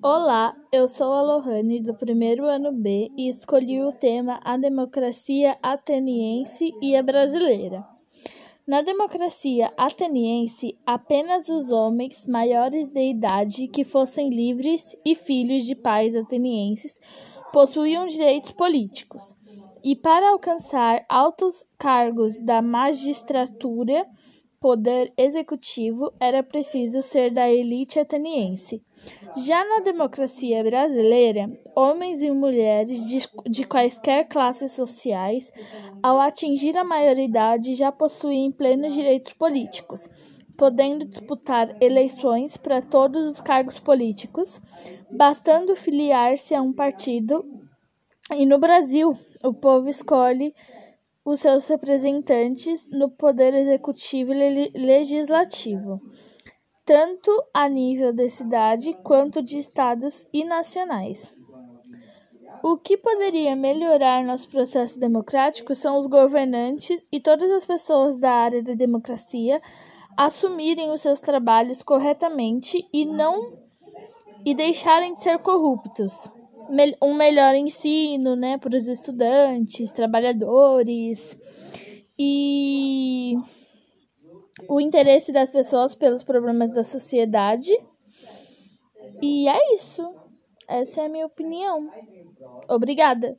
Olá, eu sou a Lohane do primeiro ano B e escolhi o tema A Democracia Ateniense e a Brasileira. Na democracia ateniense, apenas os homens maiores de idade que fossem livres e filhos de pais atenienses possuíam direitos políticos. E para alcançar altos cargos da magistratura, poder executivo era preciso ser da elite ateniense. Já na democracia brasileira, homens e mulheres de, de quaisquer classes sociais, ao atingir a maioridade, já possuem plenos direitos políticos, podendo disputar eleições para todos os cargos políticos, bastando filiar-se a um partido. E no Brasil, o povo escolhe os seus representantes no poder executivo e legislativo, tanto a nível de cidade quanto de estados e nacionais. O que poderia melhorar nosso processo democrático são os governantes e todas as pessoas da área da democracia assumirem os seus trabalhos corretamente e não e deixarem de ser corruptos um melhor ensino, né, para os estudantes, trabalhadores e o interesse das pessoas pelos problemas da sociedade. E é isso. Essa é a minha opinião. Obrigada.